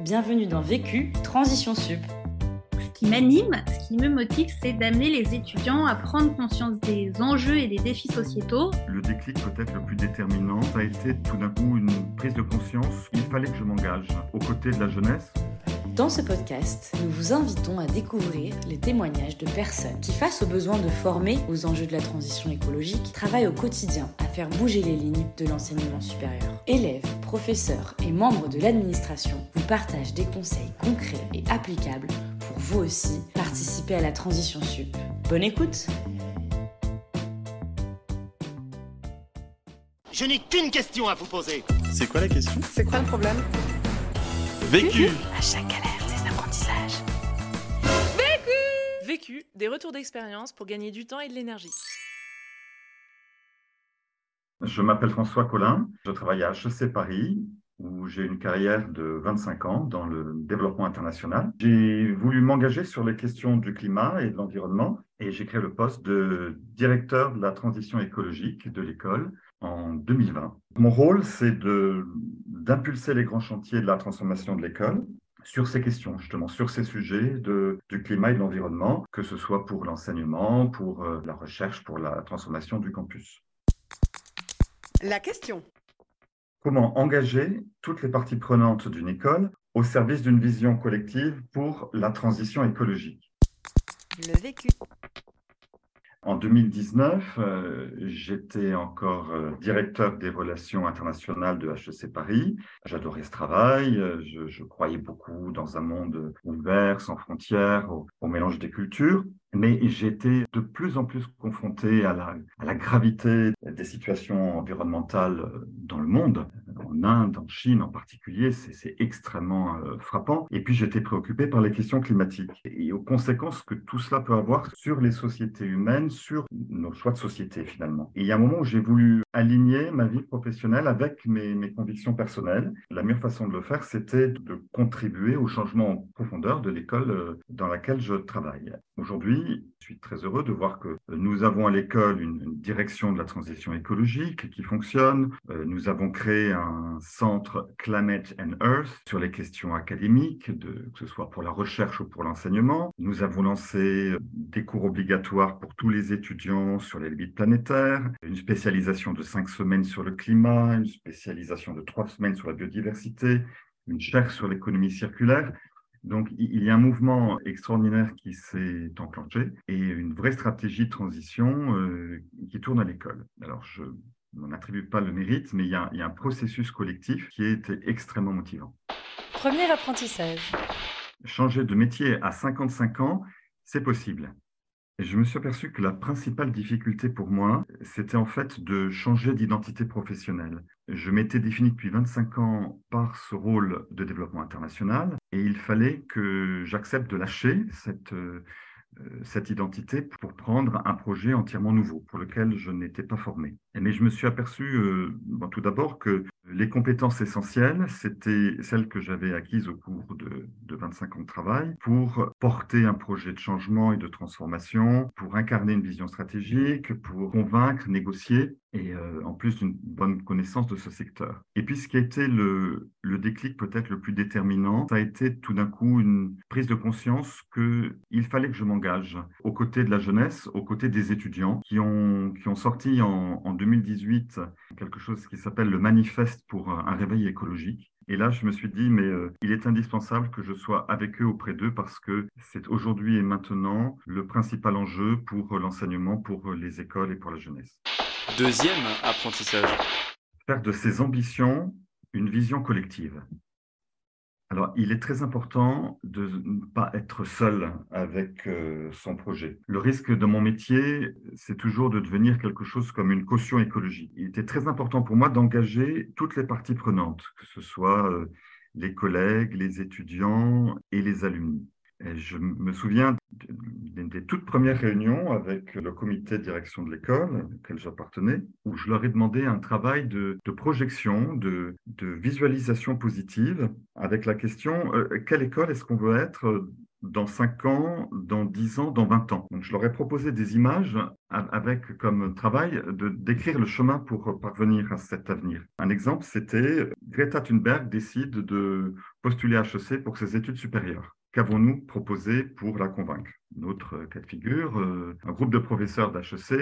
Bienvenue dans Vécu, Transition Sup. Ce qui m'anime, ce qui me motive, c'est d'amener les étudiants à prendre conscience des enjeux et des défis sociétaux. Le déclic peut-être le plus déterminant, ça a été tout d'un coup une prise de conscience. Il fallait que je m'engage aux côtés de la jeunesse dans ce podcast, nous vous invitons à découvrir les témoignages de personnes qui, face aux besoins de former aux enjeux de la transition écologique, travaillent au quotidien à faire bouger les lignes de l'enseignement supérieur. Élèves, professeurs et membres de l'administration vous partagent des conseils concrets et applicables pour vous aussi participer à la transition sup. Bonne écoute Je n'ai qu'une question à vous poser. C'est quoi la question? C'est quoi le problème? Vécu À chaque galère, des apprentissages. Vécu Vécu, des retours d'expérience pour gagner du temps et de l'énergie. Je m'appelle François Collin, je travaille à HEC Paris où j'ai une carrière de 25 ans dans le développement international. J'ai voulu m'engager sur les questions du climat et de l'environnement et j'ai créé le poste de directeur de la transition écologique de l'école en 2020. Mon rôle, c'est d'impulser les grands chantiers de la transformation de l'école sur ces questions, justement, sur ces sujets de, du climat et de l'environnement, que ce soit pour l'enseignement, pour euh, la recherche, pour la transformation du campus. La question. Comment engager toutes les parties prenantes d'une école au service d'une vision collective pour la transition écologique? Le vécu. En 2019, euh, j'étais encore euh, directeur des relations internationales de HEC Paris. J'adorais ce travail. Euh, je, croyais beaucoup dans un monde ouvert, sans frontières, au mélange des cultures mais j'étais de plus en plus confronté à la, à la, gravité des situations environnementales dans le monde, en Inde, en Chine en particulier, c'est extrêmement euh, frappant. Et puis j'étais préoccupé par les questions climatiques et aux conséquences que tout cela peut avoir sur les sociétés humaines, sur nos choix de société finalement. Et il y a un moment où j'ai voulu aligner ma vie professionnelle avec mes, convictions personnelles. La meilleure façon de le faire, c'était de contribuer au changement en profondeur de l'école euh, dans laquelle je travaille. Aujourd'hui, je suis très heureux de voir que nous avons à l'école une, direction de la transition écologique qui fonctionne. Euh, nous avons créé un centre Climate and Earth sur les questions académiques, que ce soit pour la recherche ou pour l'enseignement. Nous avons lancé des cours obligatoires pour tous les étudiants sur les limites planétaires, une spécialisation de cinq semaines sur le climat, une spécialisation de trois semaines sur la biodiversité, une chaire sur l'économie circulaire. Donc, il y a un mouvement extraordinaire qui s'est enclenché et une vraie stratégie de transition euh, qui tourne à l'école. Alors, je n'en attribue pas le mérite, mais il y, a, il y, a, un processus collectif qui est extrêmement motivant. Premier apprentissage. Changer de métier à 55 ans, c'est possible. Je me suis aperçu que la principale difficulté pour moi, c'était en fait de changer d'identité professionnelle. Je m'étais défini depuis 25 ans par ce rôle de développement international et il fallait que j'accepte de lâcher cette, euh, cette identité pour prendre un projet entièrement nouveau pour lequel je n'étais pas formé. Mais je me suis aperçu euh, tout d'abord que les compétences essentielles, c'était celles que j'avais acquises au cours de, de, 25 ans de travail pour porter un projet de changement et de transformation, pour incarner une vision stratégique, pour convaincre, négocier, et euh, en plus d'une bonne connaissance de ce secteur. Et puis ce qui a été le, le déclic peut-être le plus déterminant, ça a été tout d'un coup une prise de conscience qu'il fallait que je m'engage aux côtés de la jeunesse, aux côtés des étudiants qui ont, qui ont sorti en, en 2018 quelque chose qui s'appelle le manifeste pour un réveil écologique. Et là, je me suis dit, mais euh, il est indispensable que je sois avec eux, auprès d'eux, parce que c'est aujourd'hui et maintenant le principal enjeu pour l'enseignement, pour les écoles et pour la jeunesse. Deuxième apprentissage. Faire de ses ambitions une vision collective. Alors, il est très important de ne pas être seul avec euh, son projet. Le risque de mon métier, c'est toujours de devenir quelque chose comme une caution écologique. Il était très important pour moi d'engager toutes les parties prenantes, que ce soit euh, les collègues, les étudiants et les alumni je me souviens d'une des toutes premières réunions avec le comité de direction de l'école auquel j'appartenais, où je leur ai demandé un travail de, projection, de, visualisation positive, avec la question euh, quelle école est-ce qu'on veut être dans 5 ans, dans 10 ans, dans 20 ans? Donc, je leur ai proposé des images avec comme travail de décrire le chemin pour parvenir à cet avenir. Un exemple, c'était Greta Thunberg décide de postuler à HEC pour ses études supérieures. Qu'avons-nous proposé pour la convaincre? Notre cas de figure, euh, un groupe de professeurs d'HEC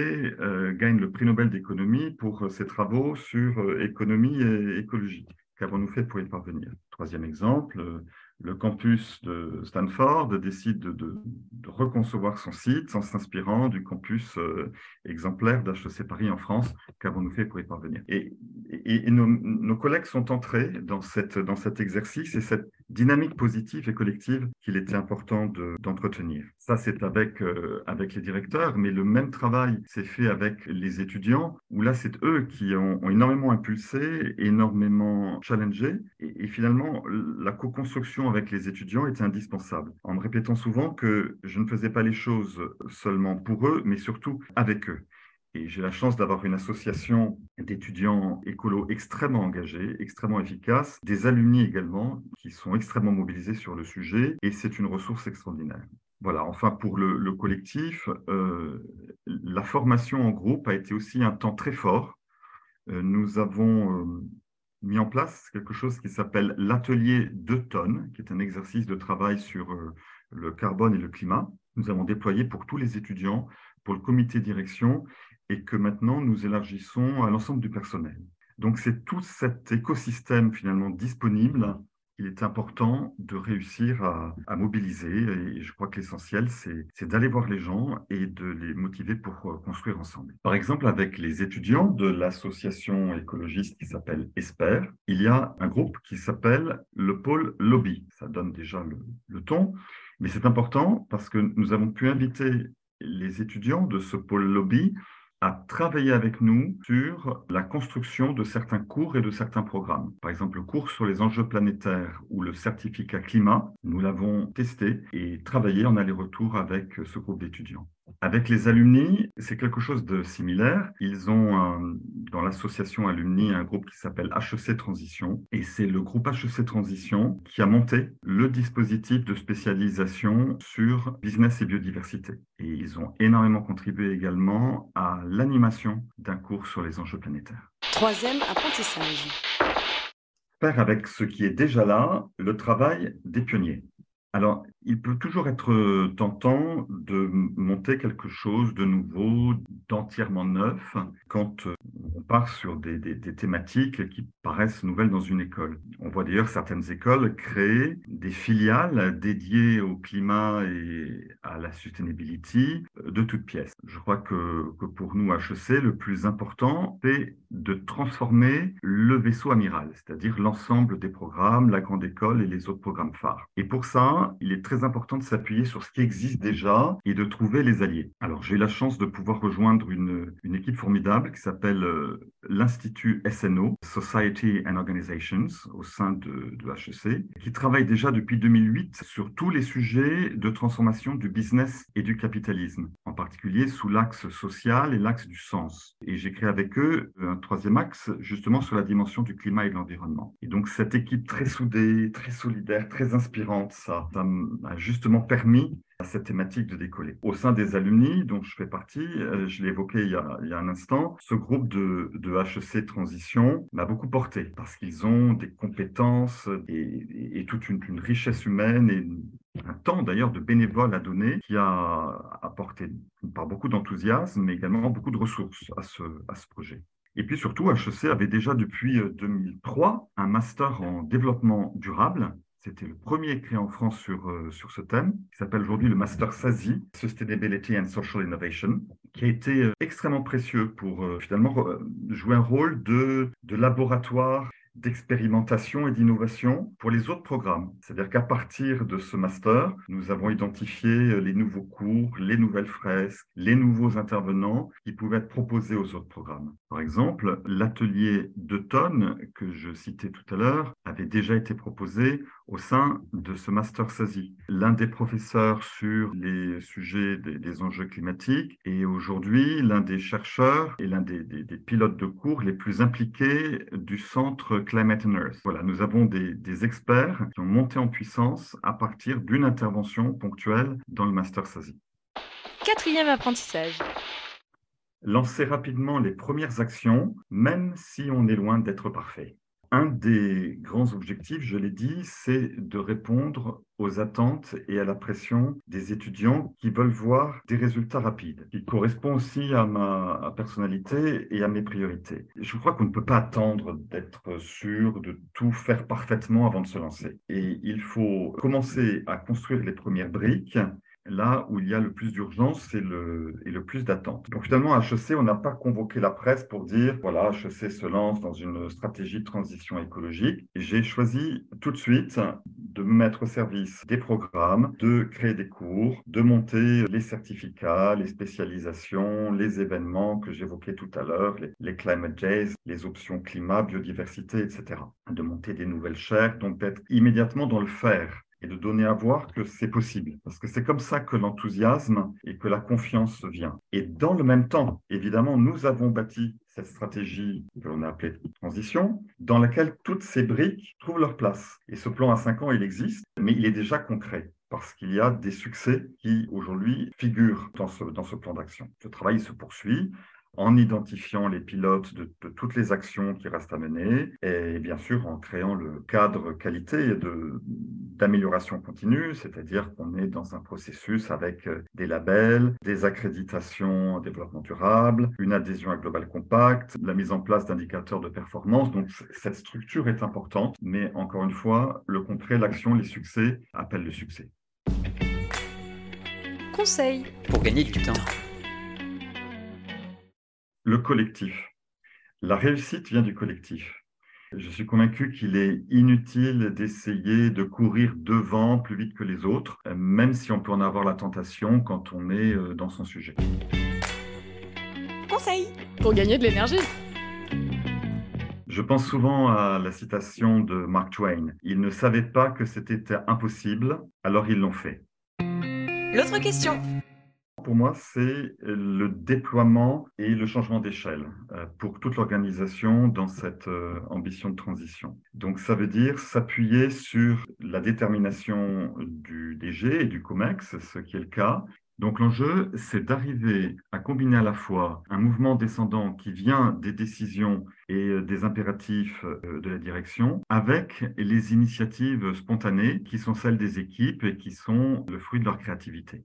euh, gagne le prix Nobel d'économie pour ses travaux sur euh, économie et écologie. Qu'avons-nous fait pour y parvenir? Troisième exemple, le campus de Stanford décide de, reconcevoir son site en s'inspirant du campus euh, exemplaire d'HEC Paris en France. Qu'avons-nous fait pour y parvenir? Et, nos, collègues sont entrés dans, dans cet exercice et cette dynamique positive et collective qu'il était important d'entretenir. Ça, c'est avec, euh, avec les directeurs, mais le même travail s'est fait avec les étudiants, où là, c'est eux qui ont, énormément impulsé, énormément challengé, et, et finalement, la co-construction avec les étudiants était indispensable, en me répétant souvent que je ne faisais pas les choses seulement pour eux, mais surtout avec eux. Et j'ai la chance d'avoir une association d'étudiants écolos extrêmement engagés, extrêmement efficaces, des alumni également qui sont extrêmement mobilisés sur le sujet, et c'est une ressource extraordinaire. Voilà, enfin pour le, collectif, euh, la formation en groupe a été aussi un temps très fort. Euh, nous avons euh, mis en place quelque chose qui s'appelle l'atelier 2 tonnes, qui est un exercice de travail sur le carbone et le climat. Nous avons déployé pour tous les étudiants, pour le comité direction et que maintenant nous élargissons à l'ensemble du personnel. Donc c'est tout cet écosystème finalement disponible qu'il est important de réussir à, mobiliser. Et je crois que l'essentiel, c'est d'aller voir les gens et de les motiver pour euh, construire ensemble. Par exemple, avec les étudiants de l'association écologiste qui s'appelle ESPER, il y a un groupe qui s'appelle le pôle lobby. Ça donne déjà le ton, mais c'est important parce que nous avons pu inviter les étudiants de ce pôle lobby à travailler avec nous sur la construction de certains cours et de certains programmes. Par exemple, le cours sur les enjeux planétaires ou le certificat climat, nous l'avons testé et travaillé en aller-retour avec ce groupe d'étudiants. Avec les alumni, c'est quelque chose de similaire. Ils ont dans l'association alumni un groupe qui s'appelle HEC Transition et c'est le groupe HEC Transition qui a monté le dispositif de spécialisation sur business et biodiversité. Et ils ont énormément contribué également à l'animation d'un cours sur les enjeux planétaires. Troisième apprentissage. Faire avec ce qui est déjà là le travail des pionniers. Alors, il peut toujours être euh, tentant de monter quelque chose de nouveau, d'entièrement neuf, quand euh, part sur des, thématiques qui paraissent nouvelles dans une école. On voit d'ailleurs certaines écoles créer des filiales dédiées au climat et à la sustainability euh, de toutes pièces. Je crois que, pour nous, HEC, le plus important, c'est de transformer le vaisseau amiral, c'est-à-dire l'ensemble des programmes, la grande école et les autres programmes phares. Et pour ça, il est très important de s'appuyer sur ce qui existe déjà et de trouver les alliés. Alors, j'ai eu la chance de pouvoir rejoindre une, une équipe formidable qui s'appelle l'Institut SNO, Society and Organizations, au sein de, de HEC, qui travaille déjà depuis 2008 sur tous les sujets de transformation du business et du capitalisme, en particulier sous l'axe social et l'axe du sens. Et j'ai créé avec eux un troisième axe, justement sur la dimension du climat et de l'environnement. Et donc, cette équipe très soudée, très solidaire, très inspirante, ça, ça m'a justement permis à cette thématique de décoller. Au sein des alumni dont je fais partie, euh, je l'ai évoqué il y, a, un instant, ce groupe de, HEC Transition m'a beaucoup porté parce qu'ils ont des compétences et, toute une, une, richesse humaine et un temps d'ailleurs de bénévoles à donner qui a apporté par beaucoup d'enthousiasme mais également beaucoup de ressources à ce, à ce projet. Et puis surtout, HEC avait déjà depuis 2003 euh, un master en développement durable c'était le premier créé en France sur, euh, sur ce thème, qui s'appelle aujourd'hui le Master SASI, Sustainability and Social Innovation, qui a été euh, extrêmement précieux pour euh, finalement jouer un rôle de, de laboratoire d'expérimentation et d'innovation pour les autres programmes. C'est-à-dire qu'à partir de ce master, nous avons identifié les nouveaux cours, les nouvelles fresques, les nouveaux intervenants qui pouvaient être proposés aux autres programmes. Par exemple, l'atelier d'automne que je citais tout à l'heure avait déjà été proposé au sein de ce master SASI. L'un des professeurs sur les sujets des, enjeux climatiques et aujourd'hui l'un des chercheurs et l'un des, des, pilotes de cours les plus impliqués du centre Climate and Earth. Voilà, nous avons des, experts qui ont monté en puissance à partir d'une intervention ponctuelle dans le master SASI. Quatrième apprentissage lancer rapidement les premières actions, même si on est loin d'être parfait. Un des grands objectifs, je l'ai dit, c'est de répondre aux attentes et à la pression des étudiants qui veulent voir des résultats rapides, qui correspond aussi à ma personnalité et à mes priorités. Je crois qu'on ne peut pas attendre d'être sûr de tout faire parfaitement avant de se lancer. Et il faut commencer à construire les premières briques là où il y a le plus d'urgence et le, et le plus d'attente. Donc finalement, à HEC, on n'a pas convoqué la presse pour dire, voilà, HEC se lance dans une stratégie de transition écologique. J'ai choisi tout de suite de me mettre au service des programmes, de créer des cours, de monter les certificats, les spécialisations, les événements que j'évoquais tout à l'heure, les, les, Climate Days, les options climat, biodiversité, etc. De monter des nouvelles chaires, donc d'être immédiatement dans le faire et de donner à voir que c'est possible. Parce que c'est comme ça que l'enthousiasme et que la confiance vient. Et dans le même temps, évidemment, nous avons bâti cette stratégie que l'on a appelée transition, dans laquelle toutes ces briques trouvent leur place. Et ce plan à cinq ans, il existe, mais il est déjà concret parce qu'il y a des succès qui aujourd'hui figurent dans ce, dans ce plan d'action. Le travail se poursuit en identifiant les pilotes de, de, toutes les actions qui restent à mener et bien sûr en créant le cadre qualité d'amélioration continue, c'est-à-dire qu'on est dans un processus avec euh, des labels, des accréditations en développement durable, une adhésion à Global Compact, la mise en place d'indicateurs de performance. Donc cette structure est importante, mais encore une fois, le concret, l'action, les succès appellent le succès. Conseil pour gagner du temps le collectif. La réussite vient du collectif. Je suis convaincu qu'il est inutile d'essayer de courir devant plus vite que les autres, même si on peut en avoir la tentation quand on est euh, dans son sujet. Conseil pour gagner de l'énergie. Je pense souvent à la citation de Mark Twain. Ils ne savaient pas que c'était impossible, alors ils l'ont fait. L'autre question pour moi, c'est le déploiement et le changement d'échelle euh, pour toute l'organisation dans cette euh, ambition de transition. Donc, ça veut dire s'appuyer sur la détermination du DG et du COMEX, ce qui est le cas, donc l'enjeu, c'est d'arriver à combiner à la fois un mouvement descendant qui vient des décisions et euh, des impératifs de la direction avec les initiatives spontanées qui sont celles des équipes et qui sont le fruit de leur créativité.